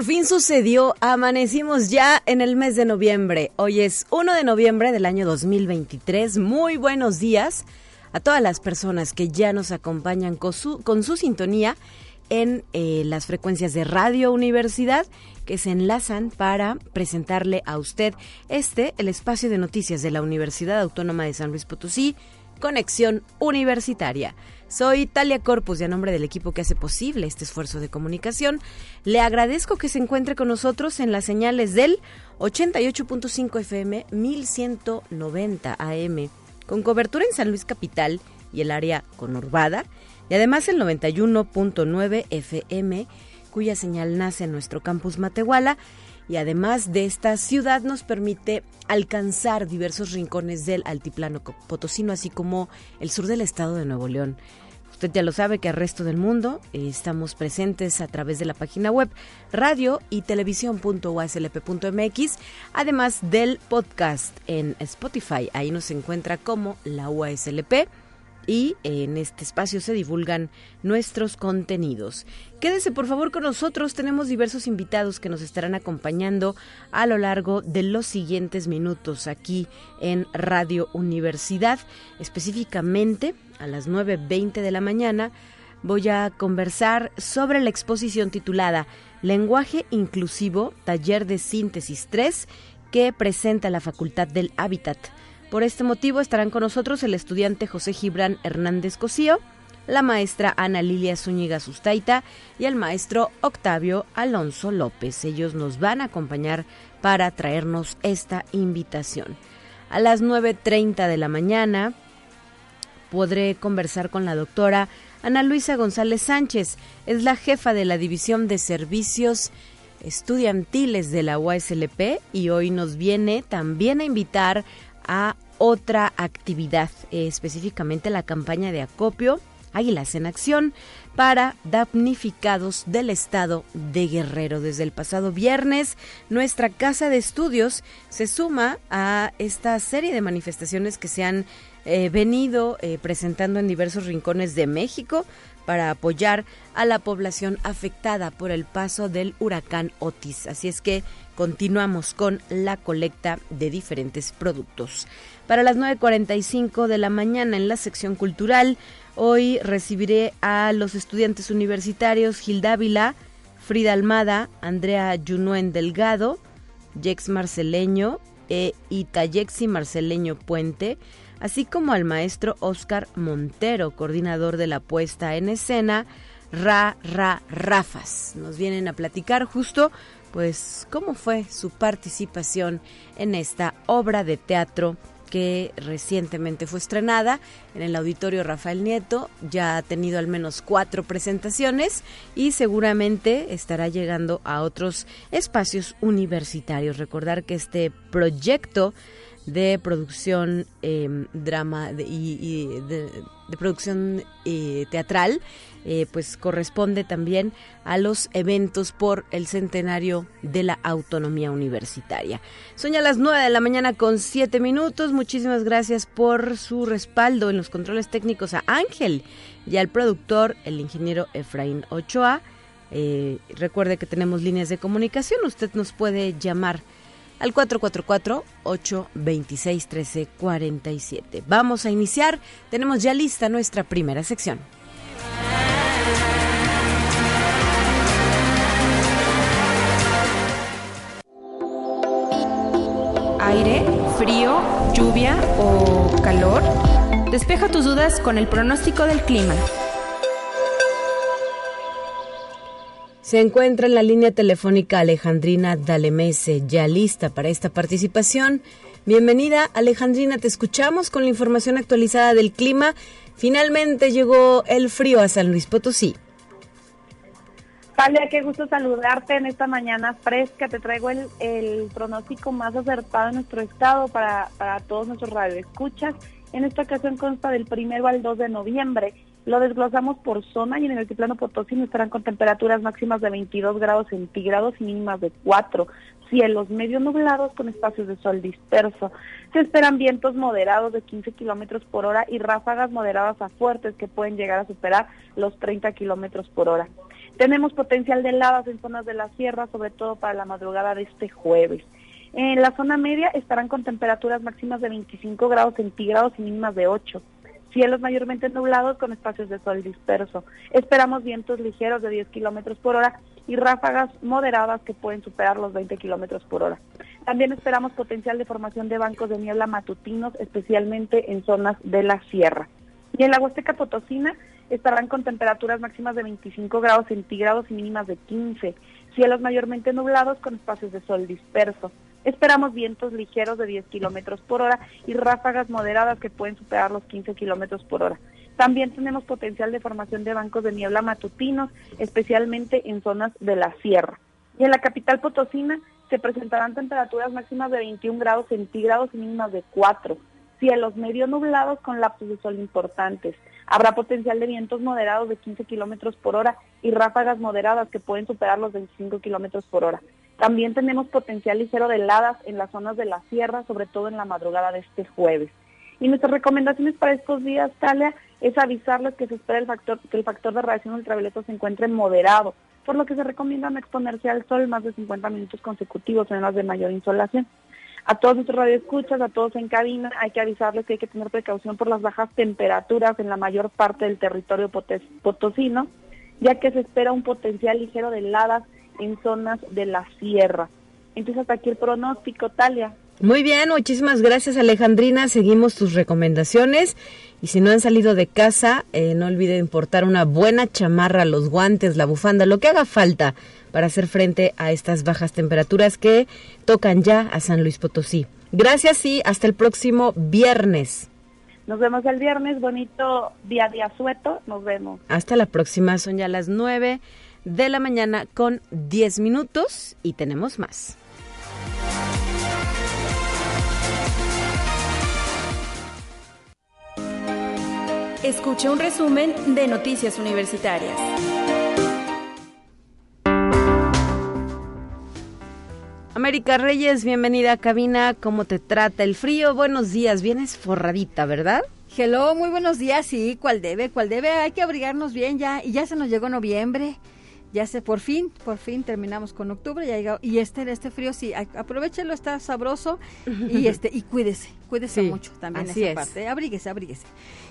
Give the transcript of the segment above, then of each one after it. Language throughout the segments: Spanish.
Por fin sucedió, amanecimos ya en el mes de noviembre. Hoy es 1 de noviembre del año 2023. Muy buenos días a todas las personas que ya nos acompañan con su, sintonía en eh, las frecuencias de Radio Universidad que se enlazan para presentarle a usted este, el espacio de noticias de la Universidad Autónoma de San Luis Potosí, Conexión Universitaria. Soy Talia Corpus y a nombre del equipo que hace posible este esfuerzo de comunicación, le agradezco que se encuentre con nosotros en las señales del 88.5 FM 1190 AM, con cobertura en San Luis Capital y el área conurbada, y además el 91.9 FM, cuya señal nace en nuestro campus Matehuala, y además de esta ciudad nos permite alcanzar diversos rincones del altiplano potosino, así como el sur del estado de Nuevo León. Usted ya lo sabe que al resto del mundo eh, estamos presentes a través de la página web radio y televisión.uaslp.mx, además del podcast en Spotify. Ahí nos encuentra como la UASLP y en este espacio se divulgan nuestros contenidos. Quédese por favor con nosotros, tenemos diversos invitados que nos estarán acompañando a lo largo de los siguientes minutos aquí en Radio Universidad, específicamente a las 9.20 de la mañana. Voy a conversar sobre la exposición titulada Lenguaje Inclusivo, Taller de Síntesis 3 que presenta la Facultad del Hábitat por este motivo estarán con nosotros el estudiante José Gibran Hernández Cosío, la maestra Ana Lilia Zúñiga Sustaita y el maestro Octavio Alonso López. Ellos nos van a acompañar para traernos esta invitación. A las 9.30 de la mañana podré conversar con la doctora Ana Luisa González Sánchez. Es la jefa de la División de Servicios Estudiantiles de la UASLP y hoy nos viene también a invitar a otra actividad, eh, específicamente la campaña de acopio Águilas en Acción para damnificados del estado de Guerrero. Desde el pasado viernes, nuestra casa de estudios se suma a esta serie de manifestaciones que se han eh, venido eh, presentando en diversos rincones de México para apoyar a la población afectada por el paso del huracán Otis. Así es que continuamos con la colecta de diferentes productos. Para las 9.45 de la mañana en la sección cultural, hoy recibiré a los estudiantes universitarios Gil Dávila, Frida Almada, Andrea Junuen Delgado, Jex Marceleño e Itayexi Marceleño Puente, así como al maestro Oscar Montero, coordinador de la puesta en escena Ra Ra Rafas. Nos vienen a platicar justo pues cómo fue su participación en esta obra de teatro que recientemente fue estrenada en el auditorio Rafael Nieto, ya ha tenido al menos cuatro presentaciones y seguramente estará llegando a otros espacios universitarios. Recordar que este proyecto de producción em, drama y, de, producción eh, teatral eh, pues corresponde también a los eventos por el centenario de la autonomía universitaria. Son ya las 9 de la mañana con 7 minutos. Muchísimas gracias por su respaldo en los controles técnicos a Ángel y al productor, el ingeniero Efraín Ochoa. Eh, recuerde que tenemos líneas de comunicación. Usted nos puede llamar al 444-826-1347. Vamos a iniciar. Tenemos ya lista nuestra primera sección. aire, frío, lluvia o calor? Despeja tus dudas con el pronóstico del clima. Se encuentra en la línea telefónica Alejandrina Dalemese, ya lista para esta participación. Bienvenida, Alejandrina, te escuchamos con la información actualizada del clima. Finalmente llegó el frío a San Luis Potosí. Talia, qué gusto saludarte en esta mañana fresca. Te traigo el, pronóstico más acertado de nuestro estado para, todos nuestros radioescuchas. En esta ocasión consta del primero al 2 de noviembre. Lo desglosamos por zona y en el altiplano Potosí estarán con temperaturas máximas de 22 grados centígrados y mínimas de 4 cielos medio nublados con espacios de sol disperso. Se esperan vientos moderados de 15 kilómetros por hora y ráfagas moderadas a fuertes que pueden llegar a superar los 30 kilómetros por hora. Tenemos potencial de heladas en zonas de la sierra, sobre todo para la madrugada de este jueves. En la zona media estarán con temperaturas máximas de 25 grados centígrados y mínimas de 8 cielos mayormente nublados con espacios de sol disperso. Esperamos vientos ligeros de 10 kilómetros por hora y ráfagas moderadas que pueden superar los 20 kilómetros por hora. También esperamos potencial de formación de bancos de niebla matutinos, especialmente en zonas de la sierra. Y en la Huasteca Potosina estarán con temperaturas máximas de 25 grados centígrados y mínimas de 15. Cielos mayormente nublados con espacios de sol disperso. Esperamos vientos ligeros de 10 kilómetros por hora y ráfagas moderadas que pueden superar los 15 kilómetros por hora. También tenemos potencial de formación de bancos de niebla matutinos, especialmente en zonas de la sierra. Y en la capital potosina se presentarán temperaturas máximas de 21 grados centígrados y mínimas de 4. Cielos medio nublados con lapsos de sol importantes. Habrá potencial de vientos moderados de 15 kilómetros por hora y ráfagas moderadas que pueden superar los 25 kilómetros por hora. También tenemos potencial ligero de heladas en las zonas de la sierra, sobre todo en la madrugada de este jueves. Y nuestras recomendaciones para estos días, Talia, es avisarles que se espera el factor, que el factor de radiación ultravioleta se encuentre moderado, por lo que se recomienda no exponerse al sol más de 50 minutos consecutivos en las de mayor insolación. A todos nuestros radioescuchas, a todos en cabina, hay que avisarles que hay que tener precaución por las bajas temperaturas en la mayor parte del territorio potosino, ya que se espera un potencial ligero de heladas en zonas de la sierra. Entonces hasta aquí el pronóstico, Talia. Muy bien, muchísimas gracias Alejandrina. Seguimos tus recomendaciones. Y si no han salido de casa, eh, no olviden importar una buena chamarra, los guantes, la bufanda, lo que haga falta para hacer frente a estas bajas temperaturas que tocan ya a San Luis Potosí. Gracias y hasta el próximo viernes. Nos vemos el viernes, bonito día día sueto, nos vemos. Hasta la próxima, son ya las nueve de la mañana con 10 minutos y tenemos más. Escucha un resumen de Noticias Universitarias. América Reyes, bienvenida a cabina. ¿Cómo te trata el frío? Buenos días, vienes forradita, ¿verdad? Hello, muy buenos días. Sí, ¿cuál debe? ¿Cuál debe? Hay que abrigarnos bien ya. Y ya se nos llegó noviembre ya sé, por fin, por fin terminamos con octubre ya y este este frío sí, aprovechelo, está sabroso y este y cuídese, cuídese mucho también esa parte, abríguese, abríguese.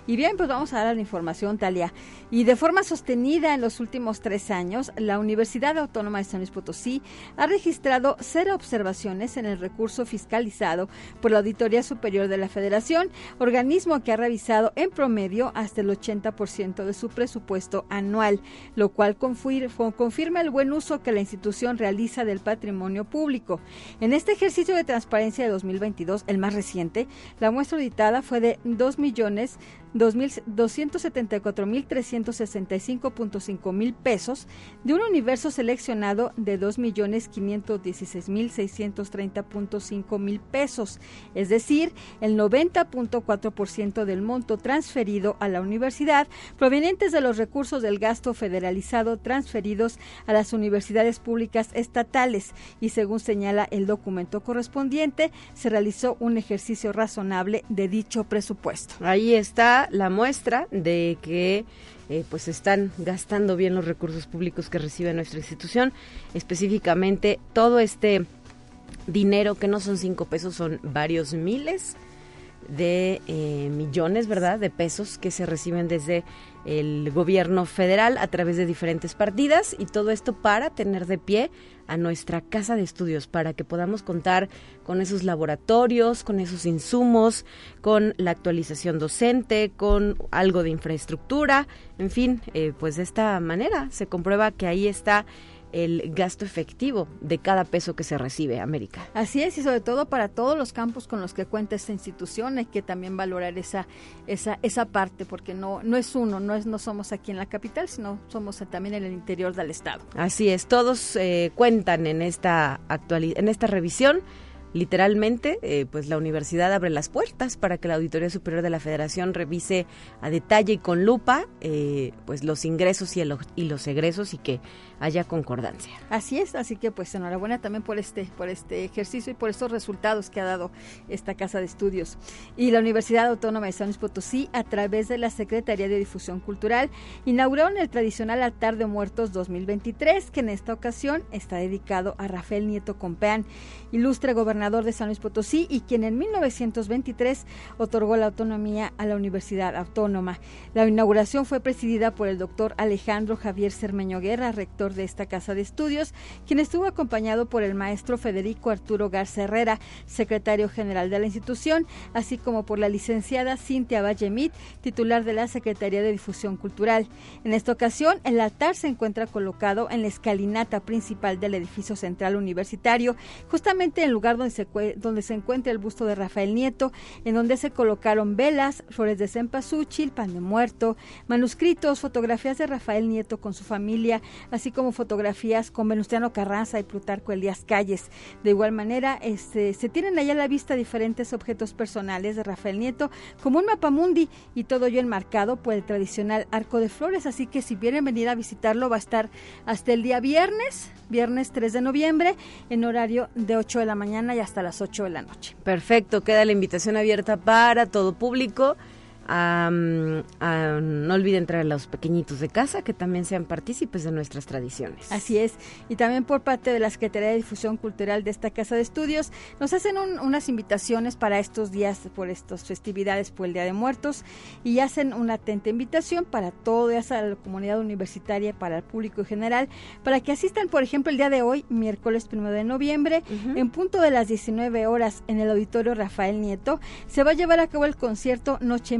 Y bien, pues vamos a dar la información, Talia. Y de forma sostenida en los últimos tres años, la Universidad Autónoma de San Luis Potosí ha registrado cero observaciones en el recurso fiscalizado por la Auditoría Superior de la Federación, organismo que ha revisado en promedio hasta el 80% de su presupuesto anual, lo cual confirma el buen uso que la institución realiza del patrimonio público. En este ejercicio de transparencia de 2022, el más reciente, la muestra auditada fue de 2 millones 274.365.5 mil pesos de un universo seleccionado de 2.516.630.5 mil pesos, es decir, el 90.4% del monto transferido a la universidad provenientes de los recursos del gasto federalizado transferidos a las universidades públicas estatales y según señala el documento correspondiente, se realizó un ejercicio razonable de dicho presupuesto. Ahí está la muestra de que eh, pues están gastando bien los recursos públicos que recibe nuestra institución, específicamente todo este dinero que no son cinco pesos, son varios miles de eh, millones, ¿verdad?, de pesos que se reciben desde el gobierno federal a través de diferentes partidas y todo esto para tener de pie a nuestra casa de estudios, para que podamos contar con esos laboratorios, con esos insumos, con la actualización docente, con algo de infraestructura, en fin, eh, pues de esta manera se comprueba que ahí está el gasto efectivo de cada peso que se recibe, América. Así es, y sobre todo para todos los campos con los que cuenta esta institución, hay que también valorar esa, esa, esa parte, porque no, no es uno, no es, no somos aquí en la capital, sino somos también en el interior del estado. Así es, todos eh, cuentan en esta en esta revisión literalmente, eh, pues la universidad abre las puertas para que la Auditoría Superior de la Federación revise a detalle y con lupa eh, pues los ingresos y, y los egresos y que haya concordancia. Así es, así que pues enhorabuena también por este, por este ejercicio y por estos resultados que ha dado esta casa de estudios. Y la Universidad Autónoma de San Luis Potosí, a través de la Secretaría de Difusión Cultural, inauguraron el tradicional altar de muertos 2023, que en esta ocasión está dedicado a Rafael Nieto Compeán, ilustre gobernador de San Luis Potosí y quien en 1923 otorgó la autonomía a la Universidad Autónoma. La inauguración fue presidida por el doctor Alejandro Javier Cermeño Guerra, rector de esta casa de estudios, quien estuvo acompañado por el maestro Federico Arturo Garza Herrera, secretario general de la institución, así como por la licenciada Cintia Vallemit, titular de la Secretaría de Difusión Cultural. En esta ocasión, el altar se encuentra colocado en la escalinata principal del edificio central universitario, justamente en el lugar donde se, donde se encuentra el busto de Rafael Nieto, en donde se colocaron velas, flores de cempasúchil, pan de muerto, manuscritos, fotografías de Rafael Nieto con su familia, así como fotografías con Venustiano Carranza y Plutarco Elías Calles. De igual manera, este, se tienen allá a la vista diferentes objetos personales de Rafael Nieto, como un mapamundi y todo ello enmarcado por el tradicional arco de flores. Así que si vienen venir a visitarlo, va a estar hasta el día viernes, viernes 3 de noviembre, en horario de 8 de la mañana y hasta las 8 de la noche. Perfecto, queda la invitación abierta para todo público no olviden traer a los pequeñitos de casa que también sean partícipes de nuestras tradiciones. Así es. Y también por parte de la Secretaría de Difusión Cultural de esta Casa de Estudios, nos hacen unas invitaciones para estos días, por estas festividades por el Día de Muertos, y hacen una atenta invitación para toda esa la comunidad universitaria, para el público en general, para que asistan, por ejemplo, el día de hoy, miércoles primero de noviembre, en punto de las 19 horas en el Auditorio Rafael Nieto, se va a llevar a cabo el concierto Noche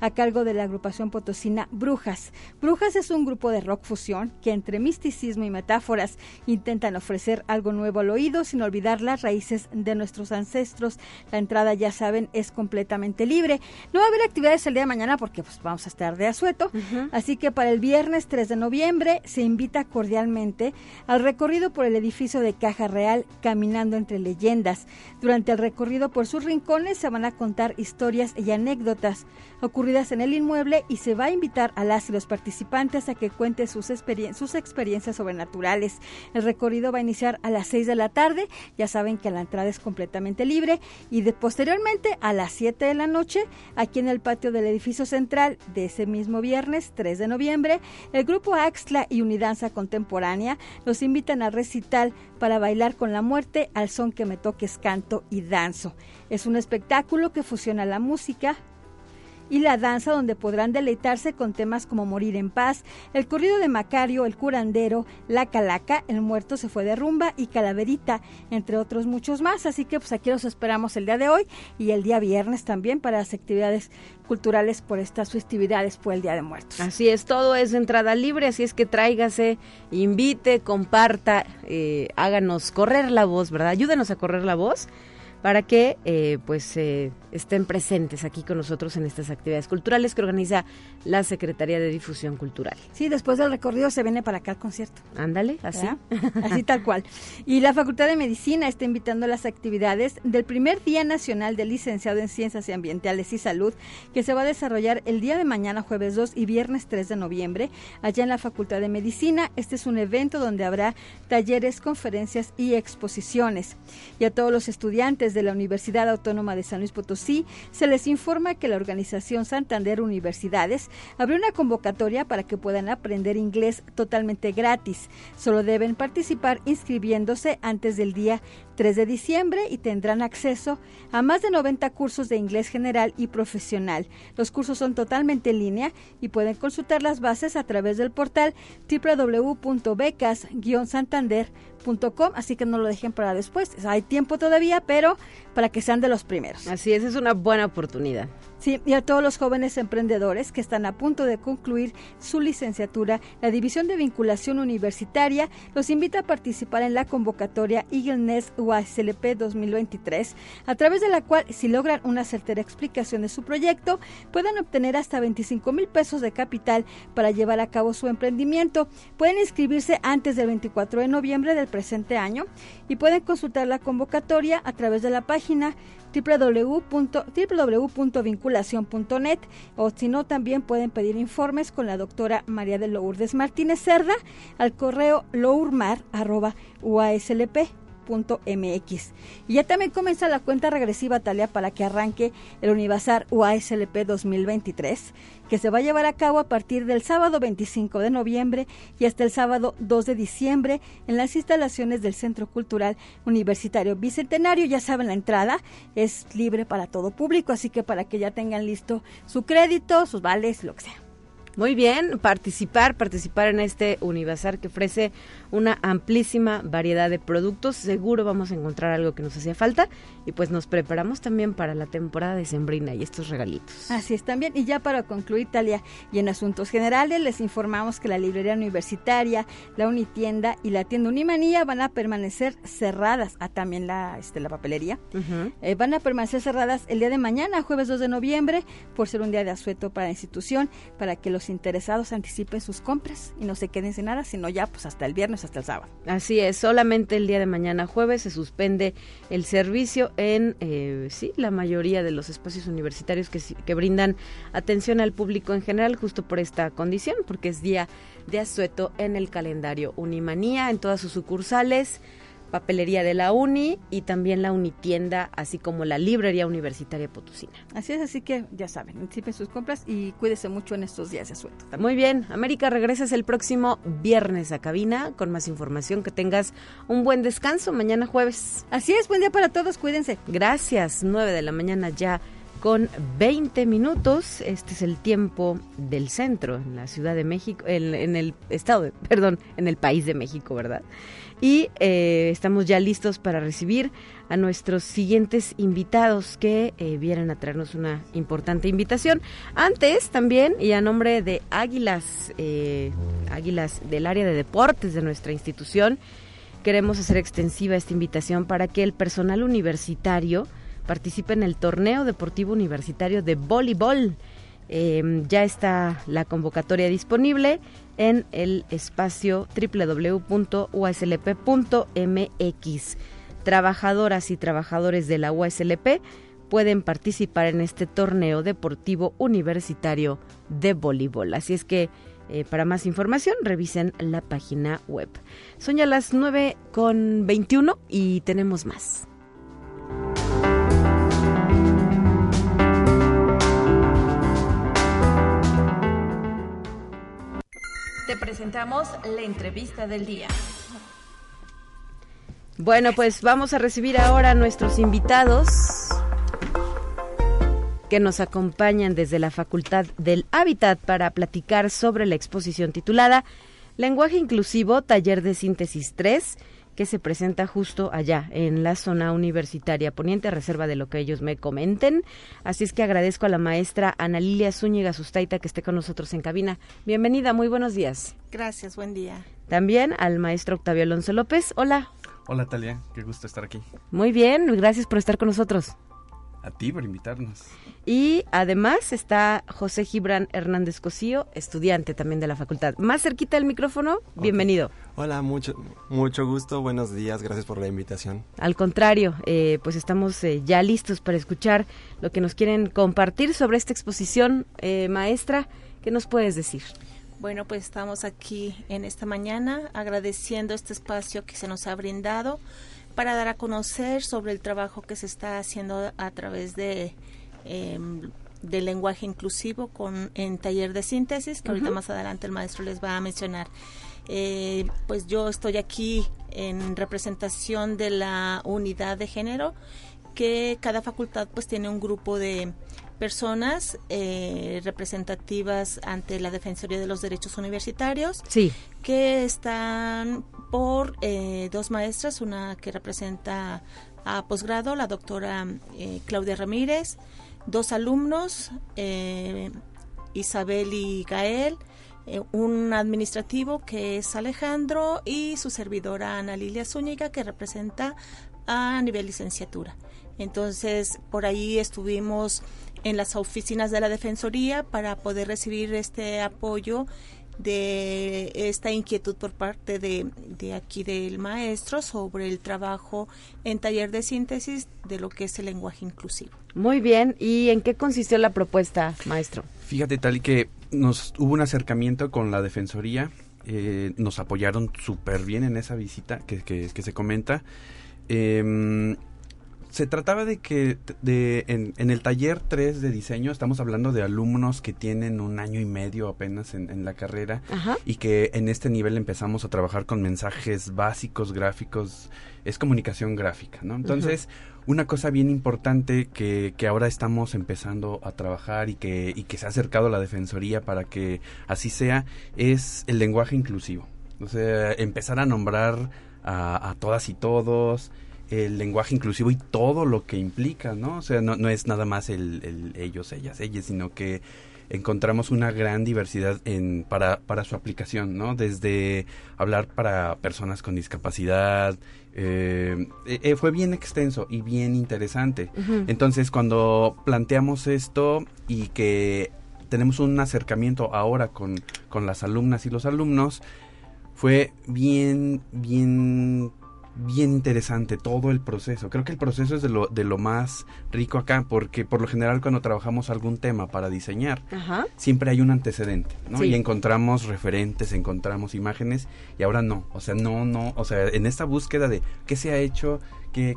a cargo de la agrupación potosina Brujas. Brujas es un grupo de rock fusión que entre misticismo y metáforas intentan ofrecer algo nuevo al oído sin olvidar las raíces de nuestros ancestros. La entrada, ya saben, es completamente libre. No va a haber actividades el día de mañana porque pues, vamos a estar de asueto. Así que para el viernes 3 de noviembre se invita cordialmente al recorrido por el edificio de Caja Real Caminando entre leyendas. Durante el recorrido por sus rincones se van a contar historias y anécdotas ocurridas en el inmueble y se va a invitar a las y los participantes a que cuenten sus, experiencias sobrenaturales. El recorrido va a iniciar a las 6 de la tarde, ya saben que la entrada es completamente libre y posteriormente a las 7 de la noche, aquí en el patio del edificio central de ese mismo viernes 3 de noviembre, el grupo Axla y Unidanza Contemporánea los invitan a recital para bailar con la muerte al son que me toques canto y danzo. Es un espectáculo que fusiona la música, y la danza donde podrán deleitarse con temas como Morir en Paz, el corrido de Macario, el curandero, la calaca, el muerto se fue de rumba y calaverita, entre otros muchos más. Así que pues aquí los esperamos el día de hoy y el día viernes también para las actividades culturales por estas festividades por el Día de Muertos. Así es, todo es entrada libre, así es que tráigase, invite, comparta, eh, háganos correr la voz, ¿verdad? Ayúdenos a correr la voz para que eh, pues eh, estén presentes aquí con nosotros en estas actividades culturales que organiza la Secretaría de Difusión Cultural. Sí, después del recorrido se viene para acá el concierto. Ándale, así. Así tal cual. Y la Facultad de Medicina está invitando a las actividades del primer Día Nacional del Licenciado en Ciencias Ambientales y Salud, que se va a desarrollar el día de mañana, jueves 2 y viernes 3 de noviembre, allá en la Facultad de Medicina. Este es un evento donde habrá talleres, conferencias y exposiciones. Y a todos los estudiantes de la Universidad Autónoma de San Luis Potosí, se les informa que la organización Santander Universidades abrió una convocatoria para que puedan aprender inglés totalmente gratis. Solo deben participar inscribiéndose antes del día 3 de diciembre y tendrán acceso a más de 90 cursos de inglés general y profesional. Los cursos son totalmente en línea y pueden consultar las bases a través del portal www.becas-santander.com así que no lo dejen para después. Hay tiempo todavía, pero para que sean de los primeros. Así es, es una buena oportunidad. Sí, y a todos los jóvenes emprendedores que están a punto de concluir su licenciatura, la División de Vinculación Universitaria los invita a participar en la convocatoria Eagle Nest UASLP 2023, a través de la cual, si logran una certera explicación de su proyecto, puedan obtener hasta 25 mil pesos de capital para llevar a cabo su emprendimiento. Pueden inscribirse antes del 24 de noviembre del presente año y pueden consultar la convocatoria a través de la página www.vinculación.net o si no también pueden pedir informes con la doctora María de Lourdes Martínez Cerda al correo lourmar@uaslp MX. Y ya también comienza la cuenta regresiva, Talia, para que arranque el Univazar UASLP 2023, que se va a llevar a cabo a partir del sábado 25 de noviembre y hasta el sábado 2 de diciembre en las instalaciones del Centro Cultural Universitario Bicentenario. Ya saben, la entrada es libre para todo público, así que para que ya tengan listo su crédito, sus vales, lo que sea. Muy bien, participar, participar en este Univazar que ofrece una amplísima variedad de productos. Seguro vamos a encontrar algo que nos hacía falta y pues nos preparamos también para la temporada de Sembrina y estos regalitos. Así es también. Y ya para concluir, Talia, y en asuntos generales, les informamos que la librería universitaria, la Unitienda y la tienda Unimanía van a permanecer cerradas. Ah, también la, este, la papelería. Eh, van a permanecer cerradas el día de mañana, jueves 2 de noviembre, por ser un día de asueto para la institución, para que los interesados anticipen sus compras y no se queden sin nada, sino ya pues hasta el viernes, hasta el sábado. Así es, solamente el día de mañana jueves se suspende el servicio en eh, sí la mayoría de los espacios universitarios que, que brindan atención al público en general justo por esta condición, porque es día de asueto en el calendario Unimanía en todas sus sucursales papelería de la Uni y también la Unitienda, así como la Librería Universitaria Potosina. Así es, así que ya saben, anticipen sus compras y cuídese mucho en estos días de suelto. Muy bien, América, regresas el próximo viernes a cabina con más información. Que tengas un buen descanso mañana jueves. Así es, buen día para todos, cuídense. Gracias, 9 de la mañana ya con 20 minutos. Este es el tiempo del centro en la Ciudad de México, en, en el estado, perdón, en el país de México, ¿verdad? Y eh, estamos ya listos para recibir a nuestros siguientes invitados que eh, vienen a traernos una importante invitación. Antes también, y a nombre de Águilas, eh, Águilas del área de deportes de nuestra institución, queremos hacer extensiva esta invitación para que el personal universitario participe en el torneo deportivo universitario de voleibol. Em, ya está la convocatoria disponible en el espacio www.uslp.mx. Trabajadoras y trabajadores de la USLP pueden participar en este torneo deportivo universitario de voleibol. Así es que eh, para más información revisen la página web. Son ya las 9 con 21 y tenemos más. Presentamos la entrevista del día. Bueno, pues vamos a recibir ahora a nuestros invitados que nos acompañan desde la Facultad del Hábitat para platicar sobre la exposición titulada Lenguaje Inclusivo, Taller de Síntesis 3 que se presenta justo allá, en la zona universitaria poniente, a reserva de lo que ellos me comenten. Así es que agradezco a la maestra Ana Lilia Zúñiga Sustaita que esté con nosotros en cabina. Bienvenida, muy buenos días. Gracias, buen día. También al maestro Octavio Alonso López. Hola. Hola Talia, qué gusto estar aquí. Muy bien, gracias por estar con nosotros. A ti por invitarnos. Y además está José Gibran Hernández Cosío, estudiante también de la facultad. Más cerquita del micrófono, bienvenido. Hola, mucho, mucho gusto, buenos días, gracias por la invitación. Al contrario, eh, pues estamos eh, ya listos para escuchar lo que nos quieren compartir sobre esta exposición. Eh, maestra, ¿qué nos puedes decir? Bueno, pues estamos aquí en esta mañana agradeciendo este espacio que se nos ha brindado para dar a conocer sobre el trabajo que se está haciendo a través de em, del lenguaje inclusivo con en taller de síntesis que ahorita más adelante el maestro les va a mencionar. Eh, pues yo estoy aquí en representación de la unidad de género que cada facultad pues tiene un grupo de personas eh, representativas ante la Defensoría de los Derechos Universitarios sí. que están por eh, dos maestras, una que representa a posgrado, la doctora eh, Claudia Ramírez, dos alumnos, Isabel y Gael, un administrativo que es Alejandro y su servidora Ana Lilia Zúñiga que representa a nivel licenciatura. Entonces, por ahí estuvimos en las oficinas de la Defensoría para poder recibir este apoyo de esta inquietud por parte de, de, aquí del maestro sobre el trabajo en taller de síntesis de lo que es el lenguaje inclusivo. Muy bien, ¿y en qué consistió la propuesta, maestro? Fíjate tal y que nos hubo un acercamiento con la Defensoría, eh, nos apoyaron súper bien en esa visita que, que, que se comenta. Eh, se trataba de que de, en, en, el taller 3 de diseño estamos hablando de alumnos que tienen un año y medio apenas en, en la carrera Ajá. y que en este nivel empezamos a trabajar con mensajes básicos, gráficos, es comunicación gráfica, ¿no? Entonces, una cosa bien importante que, que, ahora estamos empezando a trabajar y que, y que se ha acercado a la Defensoría para que así sea, es el lenguaje inclusivo. O sea, empezar a nombrar a, a todas y todos, el lenguaje inclusivo y todo lo que implica, ¿no? O sea, no, no es nada más el, el, ellos, ellas, ellas, sino que encontramos una gran diversidad en, para, para su aplicación, ¿no? Desde hablar para personas con discapacidad, eh, eh, fue bien extenso y bien interesante. Uh -huh. Entonces, cuando planteamos esto y que tenemos un acercamiento ahora con, con las alumnas y los alumnos, fue bien, bien bien interesante todo el proceso. Creo que el proceso es de lo, de lo más rico acá, porque por lo general cuando trabajamos algún tema para diseñar, Ajá. siempre hay un antecedente, ¿no? Sí. Y encontramos referentes, encontramos imágenes, y ahora no. O sea, no, no, o sea, en esta búsqueda de qué se ha hecho,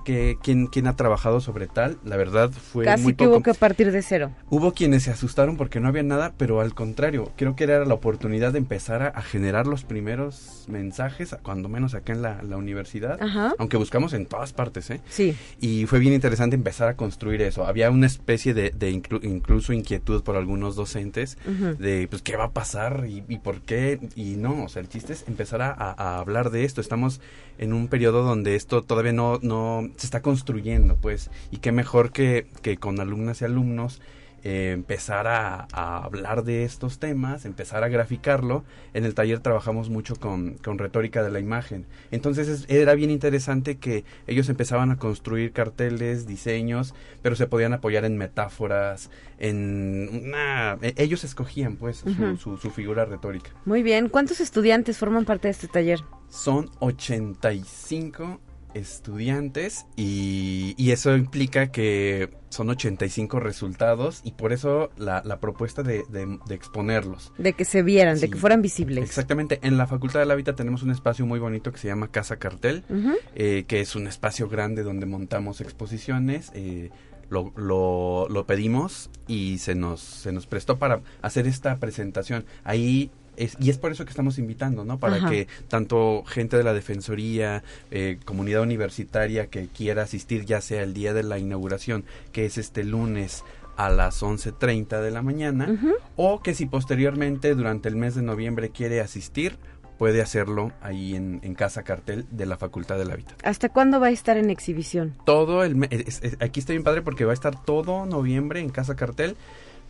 qué, quién, quién ha trabajado sobre tal, la verdad fue Casi muy que poco. hubo que partir de cero. Hubo quienes se asustaron porque no había nada, pero al contrario, creo que era la oportunidad de empezar a, a generar los primeros mensajes, cuando menos acá en la, la universidad, Ajá. aunque buscamos en todas partes, ¿eh? Sí. Y fue bien interesante empezar a construir eso. Había una especie de, de inclu incluso inquietud por algunos docentes Uh -huh. de, pues, ¿qué va a pasar y, y, por qué? Y no, o sea, el chiste es empezar a, a, hablar de esto. Estamos en un periodo donde esto todavía no, no se está construyendo, pues, y qué mejor que, que con alumnas y alumnos eh, empezar a, a, hablar de estos temas, empezar a graficarlo. En el taller trabajamos mucho con, con retórica de la imagen. Entonces es, era bien interesante que ellos empezaban a construir carteles, diseños, pero se podían apoyar en metáforas, en una... Ellos escogían pues uh -huh. su, su, su figura retórica. Muy bien. ¿Cuántos estudiantes forman parte de este taller? Son 85 estudiantes y, y, eso implica que son 85 resultados y por eso la, la propuesta de, de, de, exponerlos. De que se vieran, sí, de que fueran visibles. Exactamente. En la Facultad del Hábitat tenemos un espacio muy bonito que se llama Casa Cartel, uh -huh. eh, que es un espacio grande donde montamos exposiciones. Eh, lo, lo, lo, pedimos y se nos, se nos prestó para hacer esta presentación. Ahí es, y es por eso que estamos invitando, ¿no? Para Ajá. que tanto gente de la Defensoría, eh, comunidad universitaria que quiera asistir, ya sea el día de la inauguración, que es este lunes a las 11.30 de la mañana, uh -huh. o que si posteriormente durante el mes de noviembre quiere asistir, puede hacerlo ahí en, en, Casa Cartel de la Facultad del Hábitat. ¿Hasta cuándo va a estar en exhibición? Todo el es, es, aquí está bien padre porque va a estar todo noviembre en Casa Cartel,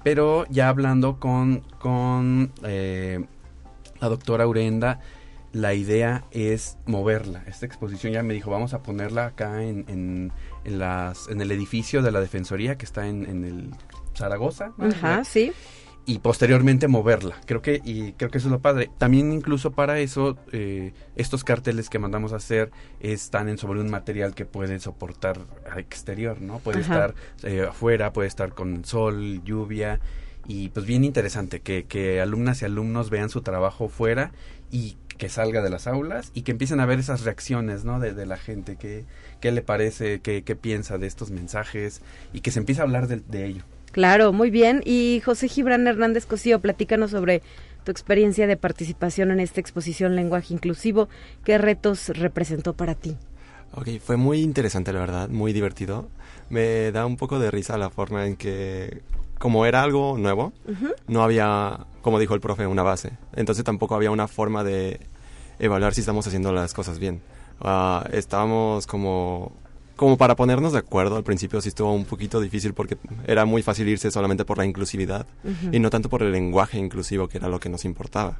pero ya hablando con, con eh, la doctora Urenda, la idea es moverla. Esta exposición ya me dijo, vamos a ponerla acá en, en, en las, en el edificio de la Defensoría que está en, en el Zaragoza. ¿no? Ajá, sí y posteriormente moverla. Creo que y creo que eso es lo padre. También incluso para eso eh, estos carteles que mandamos a hacer están en sobre un material que puede soportar al exterior, ¿no? Puede Ajá. estar eh, afuera, puede estar con sol, lluvia y pues bien interesante que, que alumnas y alumnos vean su trabajo fuera y que salga de las aulas y que empiecen a ver esas reacciones, ¿no? De, de la gente, qué, qué le parece, qué, qué piensa de estos mensajes y que se empiece a hablar de, de ello. Claro, muy bien. Y José Gibran Hernández Cosío, platícanos sobre tu experiencia de participación en esta exposición Lenguaje Inclusivo. ¿Qué retos representó para ti? Ok, fue muy interesante, la verdad, muy divertido. Me da un poco de risa la forma en que, como era algo nuevo, uh -huh. no había, como dijo el profe, una base. Entonces tampoco había una forma de evaluar si estamos haciendo las cosas bien. Uh, estábamos como como para ponernos de acuerdo, al principio sí estuvo un poquito difícil porque era muy fácil irse solamente por la inclusividad y no tanto por el lenguaje inclusivo, que era lo que nos importaba.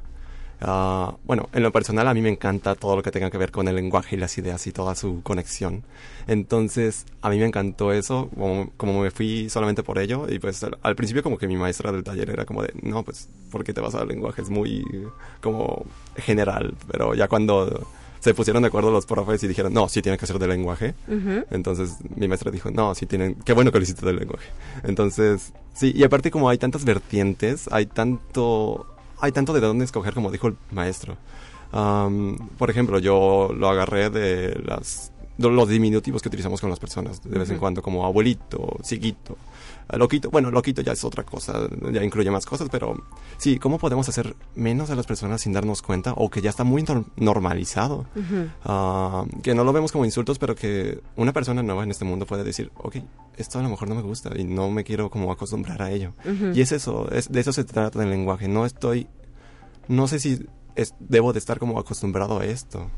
Ah, bueno, en lo personal a mí me encanta todo lo que tenga que ver con el lenguaje y las ideas y toda su conexión. Entonces, a mí me encantó eso, como, me fui solamente por ello. Y pues al, principio como que mi maestra del taller era como de, no, pues, ¿por qué te vas al lenguaje? Es muy como general. Pero ya cuando se pusieron de acuerdo los profes y dijeron, no, sí tiene que ser de lenguaje. Entonces mi maestra dijo, no, sí tienen, qué bueno que lo hiciste del lenguaje. Entonces, sí, y aparte como hay tantas vertientes, hay tanto hay tanto de dónde escoger, como dijo el maestro. por ejemplo, yo lo agarré de las los diminutivos que utilizamos con las personas de vez en cuando, como abuelito, ciguito, loquito. Bueno, loquito ya es otra cosa, ya incluye más cosas, pero sí, ¿cómo podemos hacer menos a las personas sin darnos cuenta o que ya está muy normalizado? que no lo vemos como insultos, pero que una persona nueva en este mundo puede decir, ok, esto a lo mejor no me gusta y no me quiero como acostumbrar a ello. Y es eso, es, de eso se trata el lenguaje. No estoy, no sé si debo de estar como acostumbrado a esto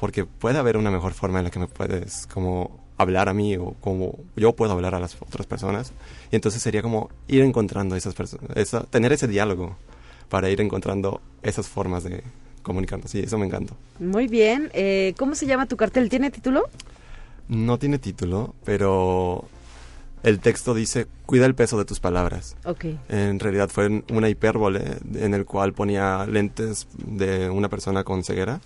porque puede haber una mejor forma en la que me puedes como hablar a mí o como yo puedo hablar a las otras personas. Y entonces sería como ir encontrando esas personas, tener ese diálogo para ir encontrando esas formas de comunicarnos. Sí, eso me encanta. Muy bien. Eh, ¿Cómo se llama tu cartel? ¿Tiene título? No tiene título, pero el texto dice, cuida el peso de tus palabras. Okay. En realidad fue una hipérbole en el cual ponía lentes de una persona con ceguera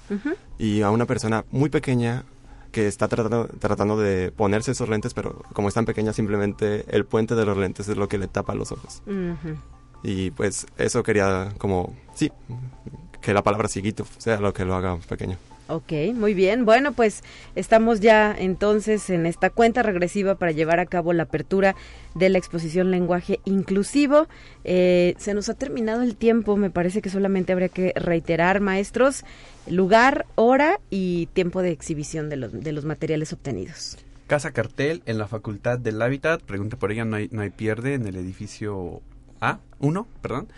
y a una persona muy pequeña que está tratando, tratando de ponerse esos lentes, pero como es tan pequeña, simplemente el puente de los lentes es lo que le tapa los ojos. Y pues eso quería como, sí, que la palabra ciguito sea lo que lo haga pequeño. Ok, muy bien. Bueno, pues estamos ya entonces en esta cuenta regresiva para llevar a cabo la apertura de la exposición Lenguaje Inclusivo. Eh, se nos ha terminado el tiempo, me parece que solamente habría que reiterar, maestros, lugar, hora y tiempo de exhibición de los, de los materiales obtenidos. Casa Cartel en la Facultad del Hábitat, pregunta por ella, no hay, no hay pierde, en el edificio A1, perdón.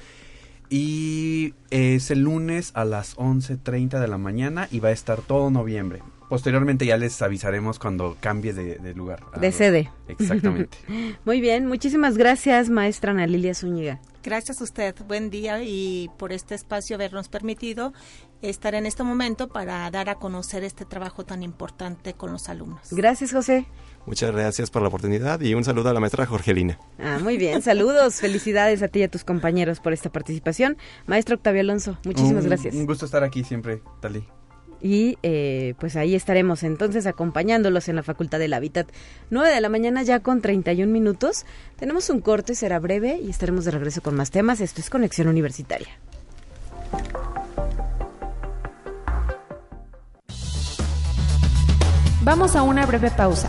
Y es el lunes a las 11.30 de la mañana y va a estar todo noviembre. Posteriormente ya les avisaremos cuando cambie de, lugar. De sede. Exactamente. Muy bien, muchísimas gracias, maestra Ana Lilia Zúñiga. Gracias a usted, buen día y por este espacio habernos permitido estar en este momento para dar a conocer este trabajo tan importante con los alumnos. Gracias, José. Muchas gracias por la oportunidad y un saludo a la maestra Jorgelina. Ah, muy bien, saludos, felicidades a ti y a tus compañeros por esta participación. Maestro Octavio Alonso, muchísimas gracias. Un gusto estar aquí siempre, Tali. Y eh, pues ahí estaremos entonces acompañándolos en la Facultad del Hábitat. 9 de la mañana ya con 31 minutos. Tenemos un corte, será breve y estaremos de regreso con más temas. Esto es Conexión Universitaria. Vamos a una breve pausa.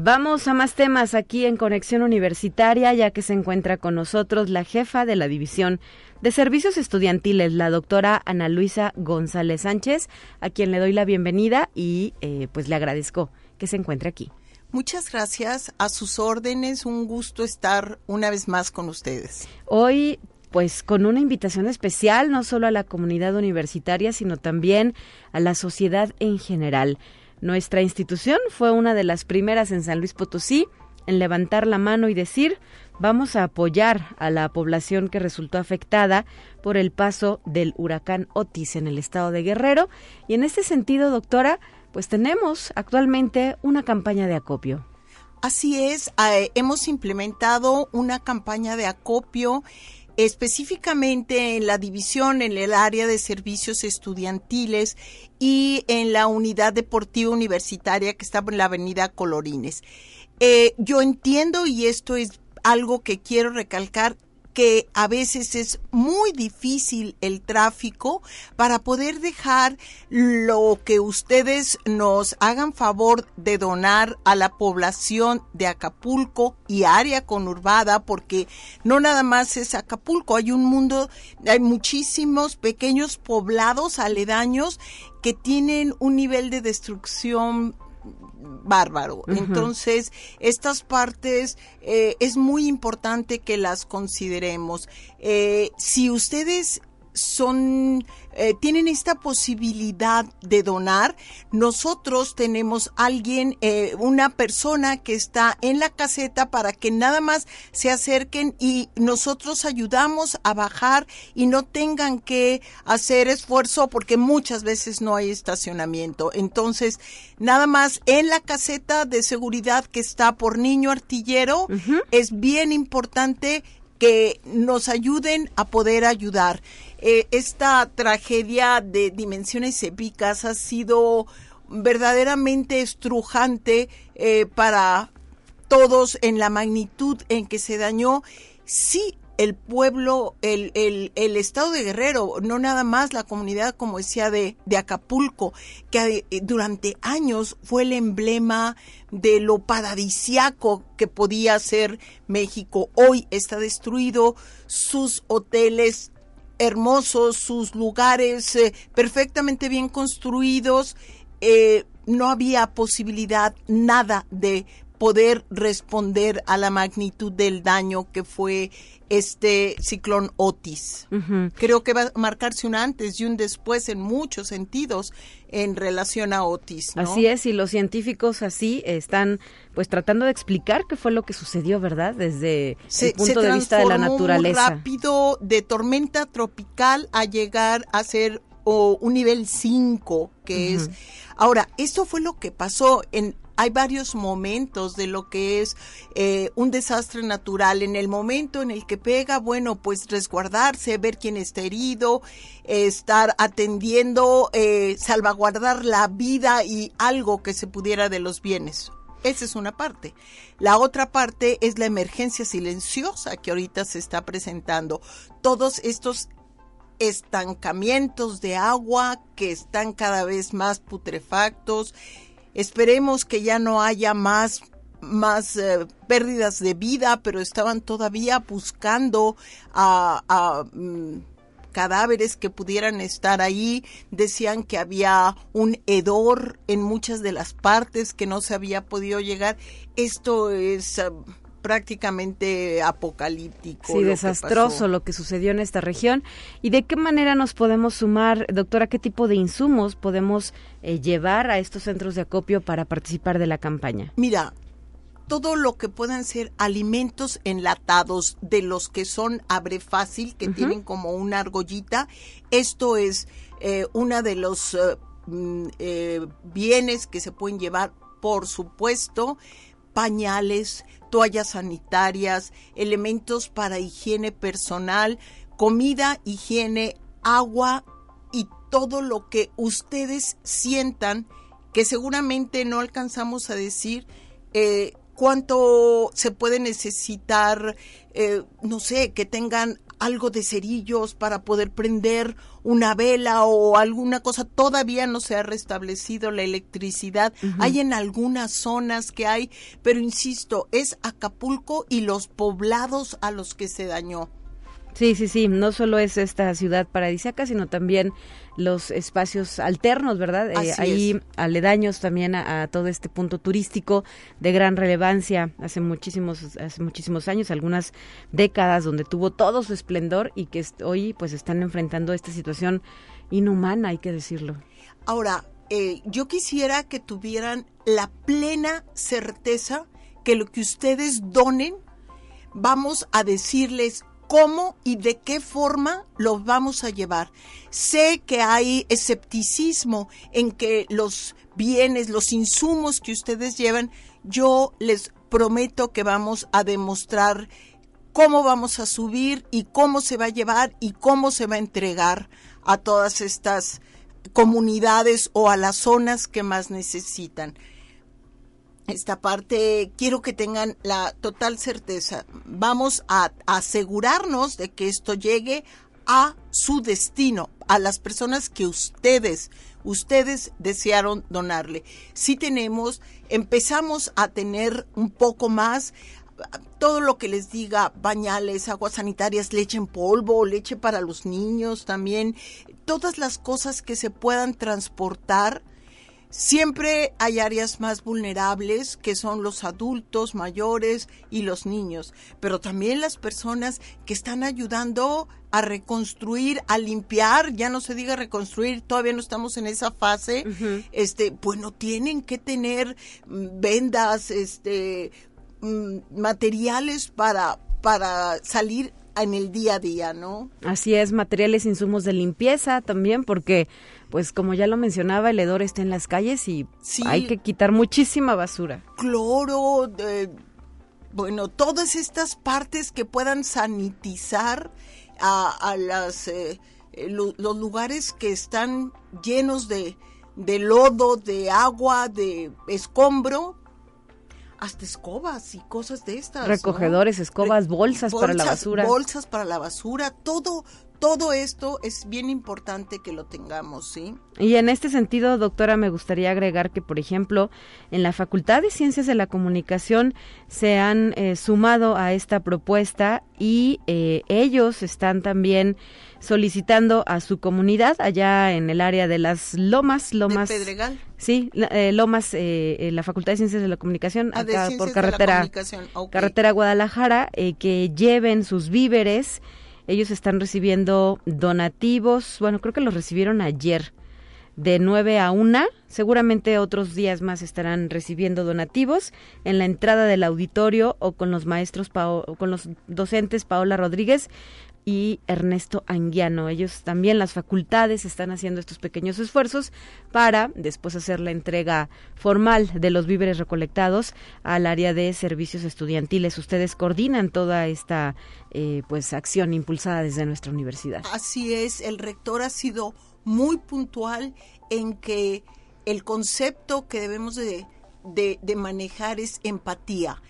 Vamos a más temas aquí en Conexión Universitaria, ya que se encuentra con nosotros la jefa de la División de Servicios Estudiantiles, la doctora Ana Luisa González Sánchez, a quien le doy la bienvenida y eh, pues le agradezco que se encuentre aquí. Muchas gracias, a sus órdenes, un gusto estar una vez más con ustedes. Hoy pues con una invitación especial no solo a la comunidad universitaria, sino también a la sociedad en general. Nuestra institución fue una de las primeras en San Luis Potosí en levantar la mano y decir vamos a apoyar a la población que resultó afectada por el paso del huracán Otis en el estado de Guerrero. Y en este sentido, doctora, pues tenemos actualmente una campaña de acopio. Así es, eh, hemos implementado una campaña de acopio específicamente en la división, en el área de servicios estudiantiles y en la unidad deportiva universitaria que está en la avenida Colorines. Eh, yo entiendo, y esto es algo que quiero recalcar, que a veces es muy difícil el tráfico para poder dejar lo que ustedes nos hagan favor de donar a la población de Acapulco y área conurbada, porque no nada más es Acapulco, hay un mundo, hay muchísimos pequeños poblados aledaños que tienen un nivel de destrucción bárbaro. Entonces, estas partes eh, es muy importante que las consideremos. Eh, si ustedes son eh, tienen esta posibilidad de donar. Nosotros tenemos alguien, eh, una persona que está en la caseta para que nada más se acerquen y nosotros ayudamos a bajar y no tengan que hacer esfuerzo porque muchas veces no hay estacionamiento. Entonces, nada más en la caseta de seguridad que está por niño artillero, es bien importante que nos ayuden a poder ayudar. Eh, esta tragedia de dimensiones épicas ha sido verdaderamente estrujante eh, para todos en la magnitud en que se dañó. Sí, el pueblo, el, el, estado de Guerrero, no nada más la comunidad, como decía, de, de Acapulco, que eh, durante años fue el emblema de lo paradisiaco que podía ser México. Hoy está destruido, sus hoteles hermosos, sus lugares eh, perfectamente bien construidos, eh, no había posibilidad nada de poder responder a la magnitud del daño que fue este ciclón Otis. Creo que va a marcarse un antes y un después en muchos sentidos en relación a Otis. Así es, y los científicos así están pues tratando de explicar qué fue lo que sucedió, ¿verdad? Desde el punto de vista de la naturaleza. Muy rápido de tormenta tropical a llegar a ser un nivel 5, que es... Ahora, esto fue lo que pasó en hay varios momentos de lo que es eh, un desastre natural. En el momento en el que pega, bueno, pues resguardarse, ver quién está herido, estar atendiendo, eh, salvaguardar la vida y algo que se pudiera de los bienes. Esa es una parte. La otra parte es la emergencia silenciosa que ahorita se está presentando. Todos estos estancamientos de agua que están cada vez más putrefactos, Esperemos que ya no haya más más eh, pérdidas de vida, pero estaban todavía buscando a, mm, cadáveres que pudieran estar ahí. Decían que había un hedor en muchas de las partes que no se había podido llegar. Esto es eh, prácticamente apocalíptico. Sí, desastroso lo que sucedió en esta región. ¿Y de qué manera nos podemos sumar, doctora, qué tipo de insumos podemos eh, llevar a estos centros de acopio para participar de la campaña? Mira, todo lo que puedan ser alimentos enlatados de los que son abre fácil, que tienen como una argollita, esto es eh, una de los eh, mm, bienes que se pueden llevar, por supuesto, pañales, toallas sanitarias, elementos para higiene personal, comida, higiene, agua y todo lo que ustedes sientan que seguramente no alcanzamos a decir eh, cuánto se puede necesitar, eh, no sé, que tengan algo de cerillos para poder prender una vela o alguna cosa. Todavía no se ha restablecido la electricidad. Hay en algunas zonas que hay, pero insisto, es Acapulco y los poblados a los que se dañó. Sí, sí, sí, no solo es esta ciudad paradisíaca, sino también los espacios alternos, ¿verdad? Eh, ahí aledaños también a, todo este punto turístico de gran relevancia hace muchísimos hace muchísimos años, algunas décadas donde tuvo todo su esplendor y que hoy pues están enfrentando esta situación inhumana, hay que decirlo. Ahora, eh, yo quisiera que tuvieran la plena certeza que lo que ustedes donen vamos a decirles cómo y de qué forma los vamos a llevar. Sé que hay escepticismo en que los bienes, los insumos que ustedes llevan, yo les prometo que vamos a demostrar cómo vamos a subir y cómo se va a llevar y cómo se va a entregar a todas estas comunidades o a las zonas que más necesitan. Esta parte, quiero que tengan la total certeza. Vamos a asegurarnos de que esto llegue a su destino, a las personas que ustedes, ustedes desearon donarle. Si tenemos, empezamos a tener un poco más todo lo que les diga, bañales, aguas sanitarias, leche en polvo, leche para los niños también, todas las cosas que se puedan transportar Siempre hay áreas más vulnerables que son los adultos mayores y los niños, pero también las personas que están ayudando a reconstruir, a limpiar, ya no se diga reconstruir, todavía no estamos en esa fase. Este, bueno, tienen que tener mm, vendas, este mm, materiales para para salir en el día a día, ¿no? Así es, materiales, insumos de limpieza también, porque, pues como ya lo mencionaba, el hedor está en las calles y hay que quitar muchísima basura. Cloro, bueno, todas estas partes que puedan sanitizar a, las, eh, eh, los lugares que están llenos de, de lodo, de agua, de escombro, hasta escobas y cosas de estas. Recogedores, escobas, bolsas, para la basura. Bolsas para la basura, todo, todo esto es bien importante que lo tengamos, ¿sí? Y en este sentido, doctora, me gustaría agregar que, por ejemplo, en la Facultad de Ciencias de la Comunicación se han eh, sumado a esta propuesta y eh, ellos están también solicitando a su comunidad allá en el área de las Lomas, Lomas. ¿De Pedregal? Sí, eh, Lomas, eh, la Facultad de Ciencias de la Comunicación, ah, acá por carretera, carretera Guadalajara, eh, que lleven sus víveres. Ellos están recibiendo donativos, bueno, creo que los recibieron ayer, de 9 a 1. Seguramente otros días más estarán recibiendo donativos en la entrada del auditorio o con los maestros, o con los docentes Paola Rodríguez y Ernesto Anguiano. Ellos también, las facultades, están haciendo estos pequeños esfuerzos para después hacer la entrega formal de los víveres recolectados al área de servicios estudiantiles. Ustedes coordinan toda esta eh, pues acción impulsada desde nuestra universidad. Así es, el rector ha sido muy puntual en que el concepto que debemos de, de manejar es empatía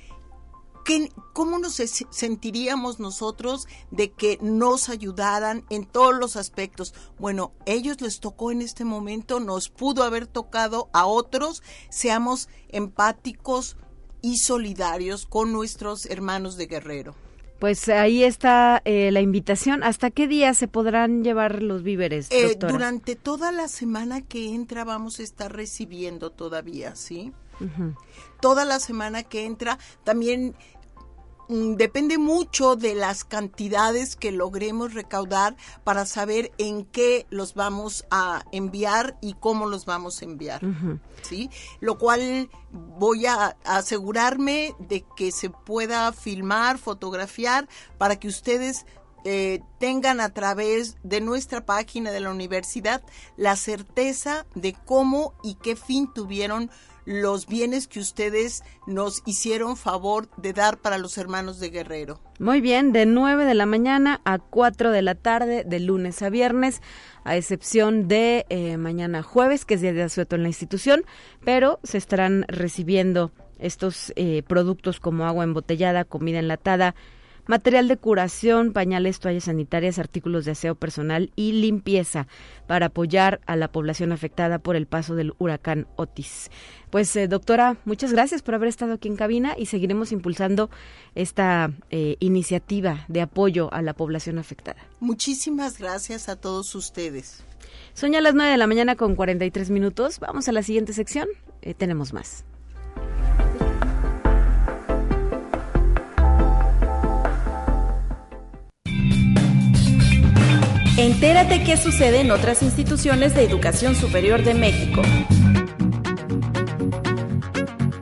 ¿Cómo nos sentiríamos nosotros de que nos ayudaran en todos los aspectos? Bueno, ellos les tocó en este momento, nos pudo haber tocado a otros, seamos empáticos y solidarios con nuestros hermanos de Guerrero. Pues ahí está eh, la invitación. ¿Hasta qué día se podrán llevar los víveres? Eh, durante toda la semana que entra vamos a estar recibiendo todavía, ¿sí? Toda la semana que entra. También depende mucho de las cantidades que logremos recaudar para saber en qué los vamos a enviar y cómo los vamos a enviar. ¿Sí? Lo cual voy a asegurarme de que se pueda filmar, fotografiar para que ustedes eh, tengan a través de nuestra página de la universidad la certeza de cómo y qué fin tuvieron los bienes que ustedes nos hicieron favor de dar para los hermanos de Guerrero. Muy bien, de 9 de la mañana a 4 de la tarde, de lunes a viernes, a excepción de eh, mañana jueves, que es día de asueto en la institución, pero se estarán recibiendo estos eh, productos como agua embotellada, comida enlatada, material de curación, pañales, toallas sanitarias, artículos de aseo personal y limpieza para apoyar a la población afectada por el paso del huracán Otis. Pues eh, doctora, muchas gracias por haber estado aquí en cabina y seguiremos impulsando esta eh, iniciativa de apoyo a la población afectada. Muchísimas gracias a todos ustedes. Son ya las 9 de la mañana con 43 minutos. Vamos a la siguiente sección. Eh, tenemos más. Entérate qué sucede en otras instituciones de educación superior de México.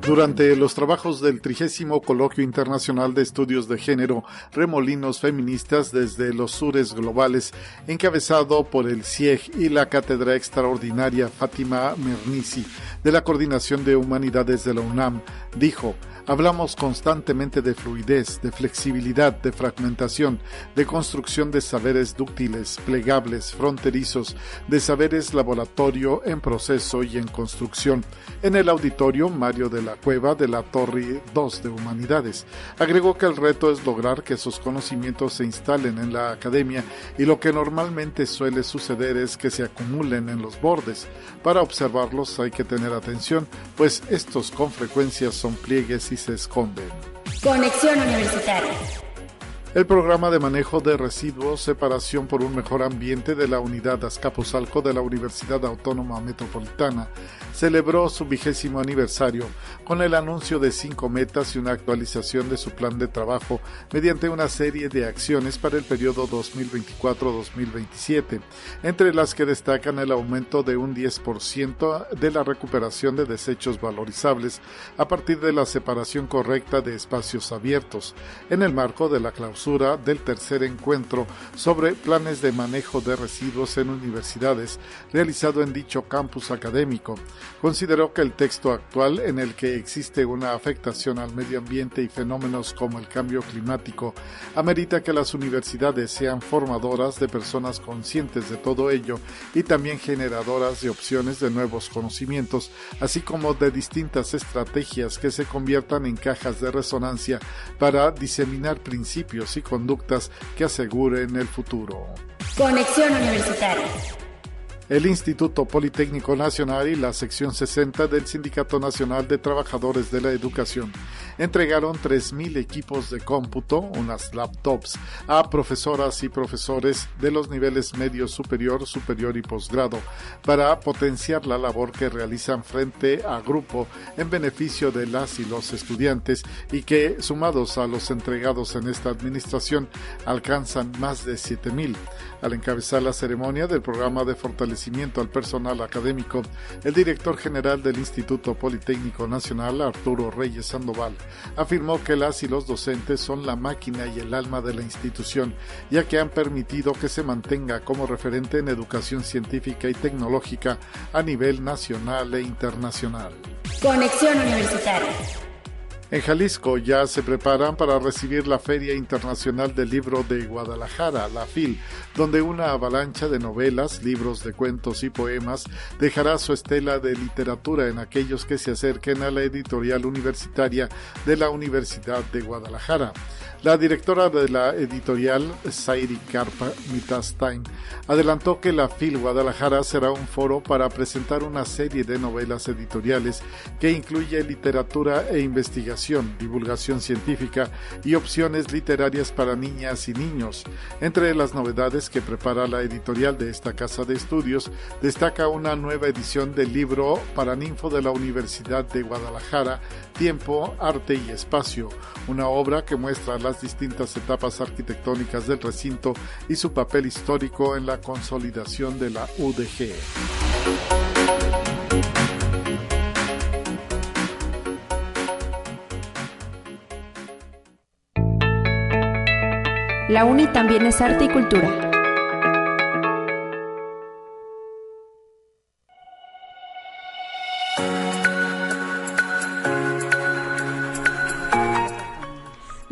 Durante los trabajos del trigésimo Coloquio Internacional de Estudios de Género, Remolinos Feministas desde los Sures Globales, encabezado por el CIEG y la Cátedra Extraordinaria Fátima Mernissi de la Coordinación de Humanidades de la UNAM, dijo, Hablamos constantemente de fluidez, de flexibilidad, de fragmentación, de construcción de saberes dúctiles, plegables, fronterizos, de saberes laboratorio en proceso y en construcción. En el auditorio, Mario de la Cueva de la Torre 2 de Humanidades agregó que el reto es lograr que esos conocimientos se instalen en la academia y lo que normalmente suele suceder es que se acumulen en los bordes. Para observarlos hay que tener atención, pues estos con frecuencia son pliegues y se esconden. Conexión Universitaria. El programa de manejo de residuos, separación por un mejor ambiente de la unidad Azcapotzalco de la Universidad Autónoma Metropolitana celebró su vigésimo aniversario con el anuncio de cinco metas y una actualización de su plan de trabajo mediante una serie de acciones para el periodo 2024-2027, entre las que destacan el aumento de un 10% de la recuperación de desechos valorizables a partir de la separación correcta de espacios abiertos, en el marco de la clausura del tercer encuentro sobre planes de manejo de residuos en universidades realizado en dicho campus académico. Consideró que el texto actual en el que existe una afectación al medio ambiente y fenómenos como el cambio climático amerita que las universidades sean formadoras de personas conscientes de todo ello y también generadoras de opciones de nuevos conocimientos, así como de distintas estrategias que se conviertan en cajas de resonancia para diseminar principios y conductas que aseguren el futuro. Conexión Universitaria el Instituto Politécnico Nacional y la sección 60 del Sindicato Nacional de Trabajadores de la Educación entregaron 3.000 equipos de cómputo, unas laptops, a profesoras y profesores de los niveles medio superior, superior y posgrado para potenciar la labor que realizan frente a grupo en beneficio de las y los estudiantes y que, sumados a los entregados en esta administración, alcanzan más de 7.000. Al encabezar la ceremonia del programa de fortalecimiento al personal académico, el director general del Instituto Politécnico Nacional, Arturo Reyes Sandoval, afirmó que las y los docentes son la máquina y el alma de la institución, ya que han permitido que se mantenga como referente en educación científica y tecnológica a nivel nacional e internacional. Conexión Universitaria. En Jalisco ya se preparan para recibir la Feria Internacional del Libro de Guadalajara, la FIL, donde una avalancha de novelas, libros de cuentos y poemas dejará su estela de literatura en aquellos que se acerquen a la editorial universitaria de la Universidad de Guadalajara. La directora de la editorial, Sairi Carpa Mitastain, adelantó que la FIL Guadalajara será un foro para presentar una serie de novelas editoriales que incluye literatura e investigación, divulgación científica y opciones literarias para niñas y niños. Entre las novedades que prepara la editorial de esta casa de estudios, destaca una nueva edición del libro para ninfo de la Universidad de Guadalajara, Tiempo, Arte y Espacio, una obra que muestra las distintas etapas arquitectónicas del recinto y su papel histórico en la consolidación de la UDG. La UNI también es arte y cultura.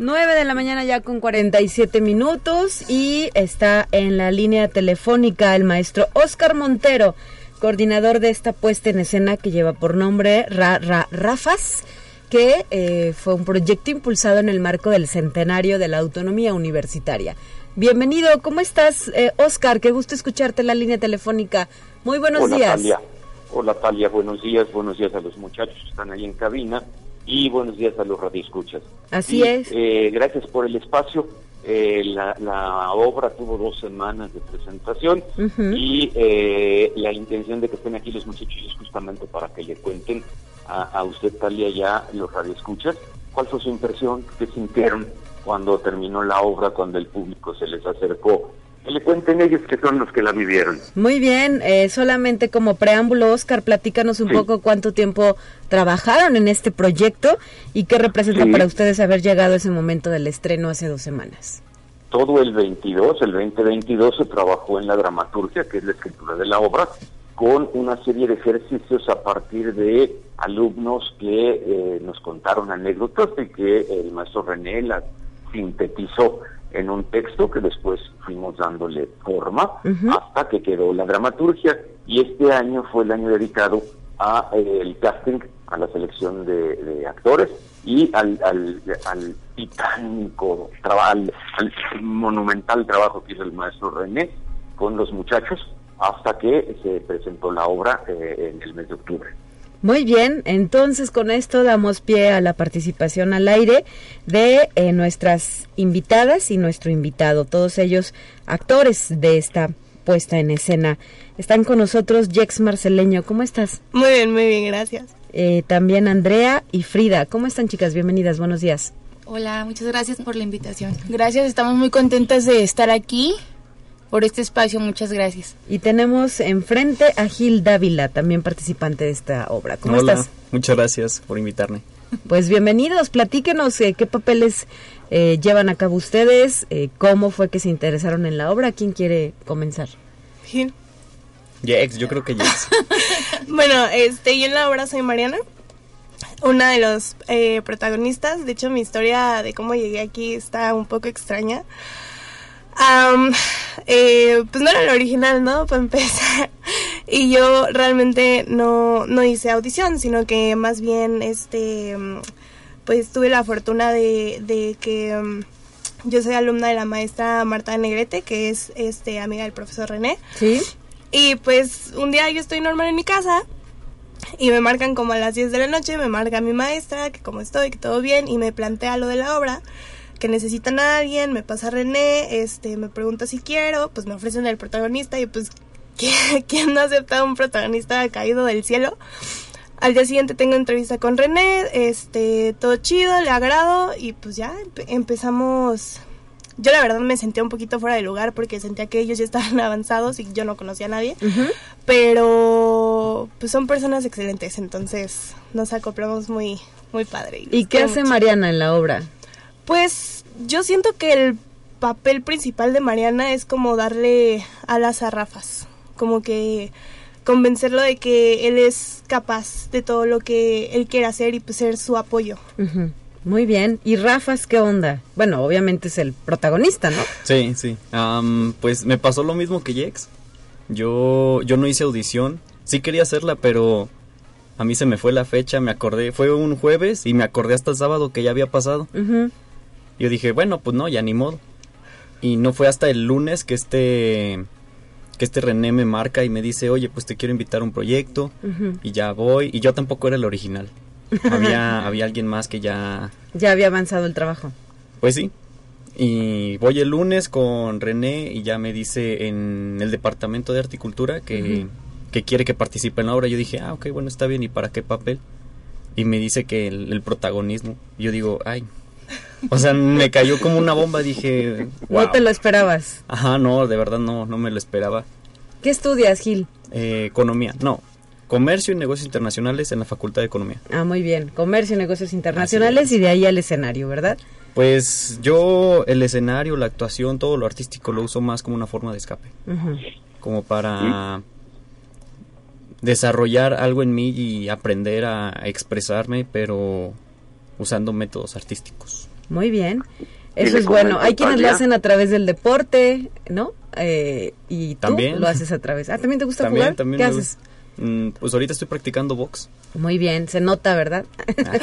9 de la mañana ya con 47 minutos y está en la línea telefónica el maestro Oscar Montero, coordinador de esta puesta en escena que lleva por nombre Ra, Rafas, que eh, fue un proyecto impulsado en el marco del centenario de la autonomía universitaria. Bienvenido, ¿cómo estás, eh, Oscar? Qué gusto escucharte en la línea telefónica. Muy buenos días. Hola, Talia, buenos días, buenos días a los muchachos que están ahí en cabina y buenos días a los radioescuchas. Así es. Eh, gracias por el espacio. Eh, la, obra tuvo dos semanas de presentación y eh, la intención de que estén aquí los muchachos es justamente para que le cuenten a, usted, Talia, ya los radioescuchas, cuál fue su impresión, qué sintieron cuando terminó la obra, cuando el público se les acercó que le cuenten ellos que son los que la vivieron. Muy bien, eh, solamente como preámbulo, Oscar, platícanos un poco cuánto tiempo trabajaron en este proyecto y qué representa para ustedes haber llegado a ese momento del estreno hace dos semanas. Todo el 22, el 2022 se trabajó en la dramaturgia, que es la escritura de la obra, con una serie de ejercicios a partir de alumnos que eh, nos contaron anécdotas y que el maestro René las sintetizó en un texto que después fuimos dándole forma hasta que quedó la dramaturgia y este año fue el año dedicado a eh, el casting, a la selección de, actores y al, al, al titánico trabajo, al, monumental trabajo que hizo el maestro René con los muchachos hasta que se presentó la obra eh, en el mes de octubre. Muy bien, entonces con esto damos pie a la participación al aire de eh, nuestras invitadas y nuestro invitado, todos ellos actores de esta puesta en escena. Están con nosotros Jex Marceleño, ¿cómo estás? Muy bien, muy bien, gracias. Eh, también Andrea y Frida, ¿cómo están chicas? Bienvenidas, buenos días. Hola, muchas gracias por la invitación. Gracias, estamos muy contentas de estar aquí por este espacio, muchas gracias. Y tenemos enfrente a Gil Dávila, también participante de esta obra. ¿Cómo Hola, estás? Muchas gracias por invitarme. Pues bienvenidos, platíquenos eh, qué papeles eh, llevan a cabo ustedes, eh, cómo fue que se interesaron en la obra, quién quiere comenzar. Gil. Jex, yo creo que Jex. bueno, este, yo en la obra soy Mariana, una de los protagonistas. De hecho, mi historia de cómo llegué aquí está un poco extraña. Eh, pues no era el original, ¿no? Para empezar. Y yo realmente no, no hice audición, sino que más bien, este, pues tuve la fortuna de, de que mm, yo soy alumna de la maestra Marta Negrete, que es, este, amiga del profesor René. Sí. Y pues un día yo estoy normal en mi casa y me marcan como a las 10 de la noche, me marca mi maestra, que cómo estoy, que todo bien, y me plantea lo de la obra que necesitan a alguien, me pasa René, este, me pregunta si quiero, pues me ofrecen el protagonista y pues ¿quién no acepta un protagonista caído del cielo? Al día siguiente tengo entrevista con René, este, todo chido, le agrado y pues ya empezamos. Yo la verdad me sentía un poquito fuera de lugar porque sentía que ellos ya estaban avanzados y yo no conocía a nadie. Pero pues son personas excelentes, entonces nos acoplamos muy muy padre. ¿Y qué hace Mariana en la obra? Pues yo siento que el papel principal de Mariana es como darle alas a Rafas, como que convencerlo de que él es capaz de todo lo que él quiere hacer y pues ser su apoyo. Muy bien. ¿Y Rafas qué onda? Bueno, obviamente es el protagonista, ¿no? Sí, sí. pues me pasó lo mismo que Jex. Yo, yo no hice audición. Sí quería hacerla, pero a mí se me fue la fecha, me acordé. Fue un jueves y me acordé hasta el sábado que ya había pasado. Yo dije, bueno, pues no, ya ni modo. Y no fue hasta el lunes que este que este René me marca y me dice, oye, pues te quiero invitar a un proyecto y ya voy. Y yo tampoco era el original. había, había alguien más que ya... Ya había avanzado el trabajo. Pues sí. Y voy el lunes con René y ya me dice en el departamento de articultura que, que quiere que participe en la obra. Yo dije, ah, ok, bueno, está bien. ¿Y para qué papel? Y me dice que el, el protagonismo. Yo digo, ay, o sea, me cayó como una bomba, dije... No te lo esperabas. Ajá, no, de verdad no, no me lo esperaba. ¿Qué estudias, Gil? Eh, economía, no. Comercio y negocios internacionales en la Facultad de Economía. Ah, muy bien. Comercio y negocios internacionales y de ahí al escenario, ¿verdad? Pues yo el escenario, la actuación, todo lo artístico lo uso más como una forma de escape. Como para desarrollar algo en mí y aprender a expresarme, pero usando métodos artísticos. Muy bien. Eso es bueno. Hay quienes lo hacen a través del deporte, ¿no? Eh, y tú ¿También? lo haces a través. Ah, ¿también te gusta también, jugar? También ¿Qué haces? Mm, pues ahorita estoy practicando box. Muy bien, se nota, ¿verdad?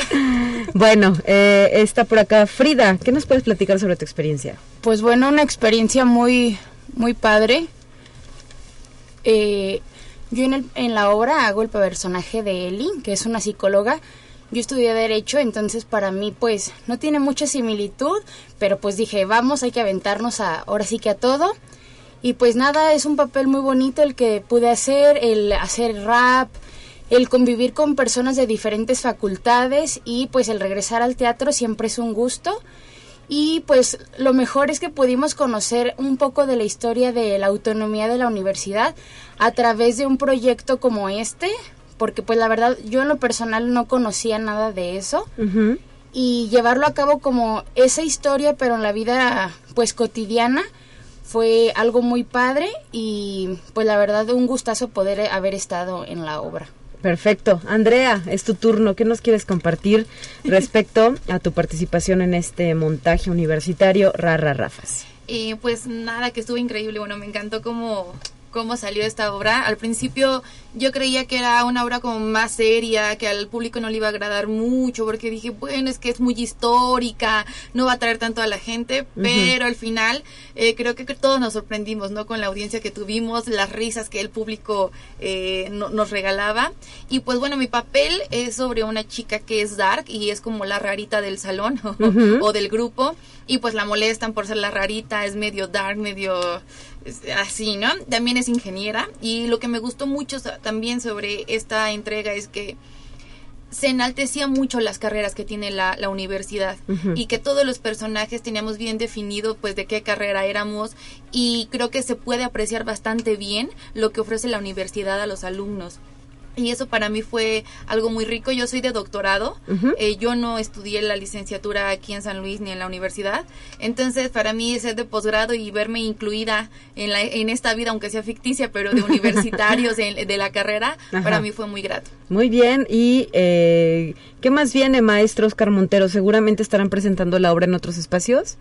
bueno, eh, está por acá Frida. ¿Qué nos puedes platicar sobre tu experiencia? Pues bueno, una experiencia muy, muy padre. Eh, yo en, el, en la obra hago el personaje de Ellie, que es una psicóloga yo estudié derecho, entonces para mí pues no tiene mucha similitud, pero pues dije, vamos, hay que aventarnos a, ahora sí que a todo. Y pues nada, es un papel muy bonito el que pude hacer, el hacer rap, el convivir con personas de diferentes facultades y pues el regresar al teatro siempre es un gusto. Y pues lo mejor es que pudimos conocer un poco de la historia de la autonomía de la universidad a través de un proyecto como este, porque pues la verdad yo en lo personal no conocía nada de eso y llevarlo a cabo como esa historia pero en la vida pues cotidiana fue algo muy padre y pues la verdad un gustazo poder haber estado en la obra. Perfecto. Andrea, es tu turno. ¿Qué nos quieres compartir respecto a tu participación en este montaje universitario Rara Rafas? Eh, pues nada, que estuvo increíble. Bueno, me encantó cómo cómo salió esta obra. Al principio yo creía que era una obra como más seria, que al público no le iba a agradar mucho, porque dije, bueno, es que es muy histórica, no va a traer tanto a la gente, pero al final eh, creo que todos nos sorprendimos, ¿no? Con la audiencia que tuvimos, las risas que el público eh, nos regalaba. Y pues bueno, mi papel es sobre una chica que es dark y es como la rarita del salón o del grupo. Y pues la molestan por ser la rarita, es medio dark, medio así, ¿no? También es ingeniera y lo que me gustó mucho también sobre esta entrega es que se enaltecía mucho las carreras que tiene la, universidad y que todos los personajes teníamos bien definido pues de qué carrera éramos y creo que se puede apreciar bastante bien lo que ofrece la universidad a los alumnos. Y eso para mí fue algo muy rico. Yo soy de doctorado. Eh, yo no estudié la licenciatura aquí en San Luis ni en la universidad. Entonces, para mí ser de posgrado y verme incluida en, la, en esta vida, aunque sea ficticia, pero de universitarios de, la carrera, para mí fue muy grato. Muy bien. ¿Y eh, qué más viene, maestro Oscar Montero? ¿Seguramente estarán presentando la obra en otros espacios?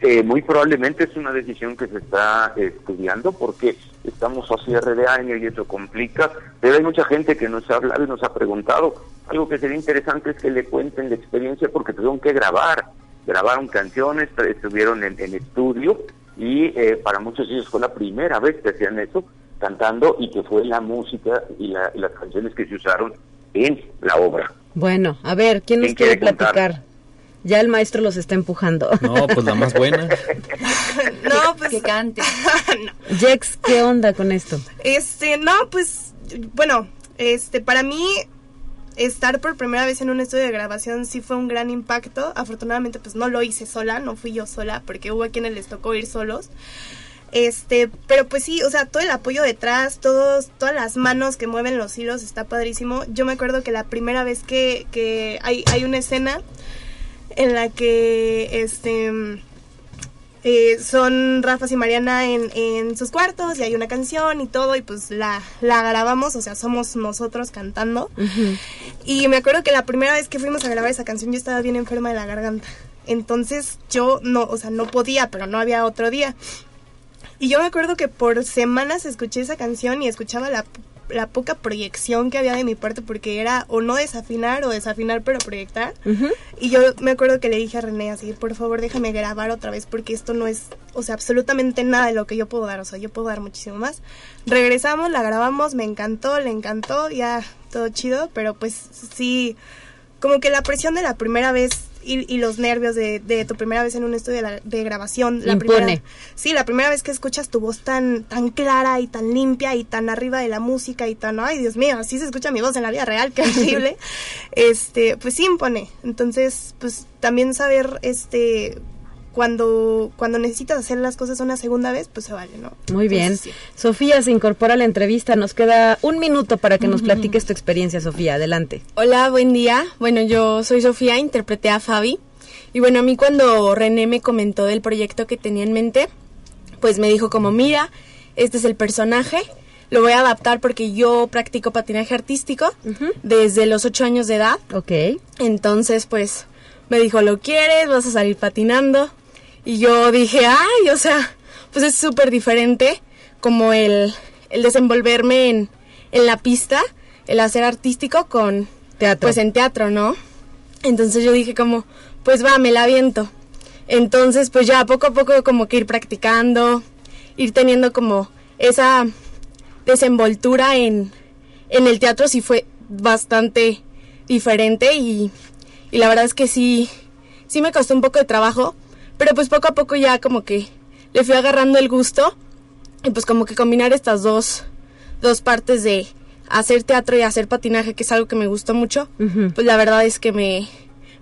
Eh, muy probablemente es una decisión que se está estudiando porque estamos a cierre de año y eso complica, pero hay mucha gente que nos ha hablado y nos ha preguntado. Algo que sería interesante es que le cuenten la experiencia porque tuvieron que grabar, grabaron canciones, estuvieron en, estudio y eh, para muchos de ellos fue la primera vez que hacían eso, cantando y que fue la música y, las canciones que se usaron en la obra. Bueno, a ver, ¿quién nos quiere platicar? Ya el maestro los está empujando. No, pues la más buena. no, pues que cante. Jex, ¿qué onda con esto? Este, no, pues bueno, este para mí estar por primera vez en un estudio de grabación sí fue un gran impacto. Afortunadamente pues no lo hice sola, no fui yo sola porque hubo a quienes les tocó ir solos. Este, pero pues sí, o sea, todo el apoyo detrás, todos, todas las manos que mueven los hilos está padrísimo. Yo me acuerdo que la primera vez que, que hay, hay una escena en la que este eh, son Rafa y Mariana en, en, sus cuartos y hay una canción y todo y pues la, la grabamos, o sea, somos nosotros cantando. Y me acuerdo que la primera vez que fuimos a grabar esa canción yo estaba bien enferma de la garganta. Entonces yo no, o sea, no podía, pero no había otro día. Y yo me acuerdo que por semanas escuché esa canción y escuchaba la la poca proyección que había de mi parte porque era o no desafinar o desafinar pero proyectar. Y yo me acuerdo que le dije a René así, por favor déjame grabar otra vez porque esto no es, o sea, absolutamente nada de lo que yo puedo dar, o sea, yo puedo dar muchísimo más. Regresamos, la grabamos, me encantó, le encantó, ya todo chido, pero pues sí, como que la presión de la primera vez y, los nervios de, de, tu primera vez en un estudio de, grabación. La primera, sí, la primera vez que escuchas tu voz tan, tan clara y tan limpia y tan arriba de la música y tan, ay Dios mío, así se escucha mi voz en la vida real, qué horrible. este, pues sí impone. Entonces, pues también saber, este, cuando, cuando necesitas hacer las cosas una segunda vez, pues se vale, ¿no? Muy bien. Sofía se incorpora a la entrevista. Nos queda un minuto para que nos platiques tu experiencia, Sofía. Adelante. Hola, buen día. Bueno, yo soy Sofía, interpreté a Fabi. Y bueno, a mí cuando René me comentó del proyecto que tenía en mente, pues me dijo como, mira, este es el personaje, lo voy a adaptar porque yo practico patinaje artístico desde los ocho años de edad. Ok. Entonces, pues, me dijo, ¿lo quieres? ¿Vas a salir patinando? Y yo dije, ay, o sea, pues es súper diferente como el, el desenvolverme en, en la pista, el hacer artístico con teatro. Pues en teatro, ¿no? Entonces yo dije como, pues va, me la aviento. Entonces, pues ya poco a poco como que ir practicando, ir teniendo como esa desenvoltura en, en el teatro sí fue bastante diferente y, y la verdad es que sí, sí me costó un poco de trabajo, pero pues poco a poco ya como que le fui agarrando el gusto y pues como que combinar estas dos, dos partes de hacer teatro y hacer patinaje, que es algo que me gustó mucho, pues la verdad es que me,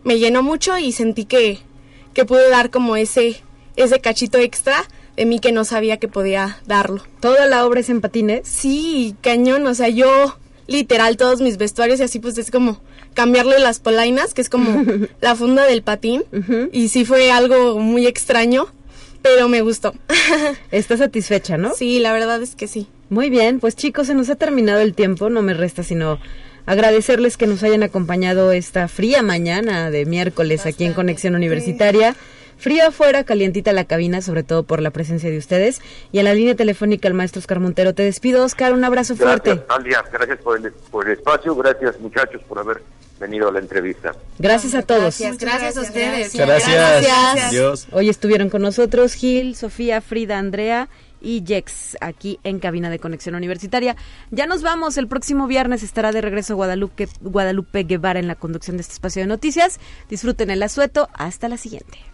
me llenó mucho y sentí que, que pude dar como ese, ese cachito extra de mí que no sabía que podía darlo. ¿Toda la obra es en patines? Sí, cañón, o sea, yo literal todos mis vestuarios y así pues es como cambiarle las polainas, que es como la funda del patín. Y sí fue algo muy extraño, pero me gustó. ¿Estás satisfecha, no? Sí, la verdad es que sí. Muy bien, pues chicos, se nos ha terminado el tiempo, no me resta sino agradecerles que nos hayan acompañado esta fría mañana de miércoles aquí en Conexión Universitaria. Frío afuera, calientita la cabina, sobre todo por la presencia de ustedes. Y en la línea telefónica el maestro Oscar Montero. Te despido, Oscar, un abrazo Gracias, fuerte. Alia, gracias por el, por el espacio, gracias muchachos por haber venido a la entrevista. Gracias a todos. Gracias, gracias a ustedes. Gracias. Dios. Hoy estuvieron con nosotros Gil, Sofía, Frida, Andrea y Jex aquí en cabina de conexión universitaria. Ya nos vamos, el próximo viernes estará de regreso Guadalupe, Guadalupe Guevara en la conducción de este espacio de noticias. Disfruten el asueto, hasta la siguiente.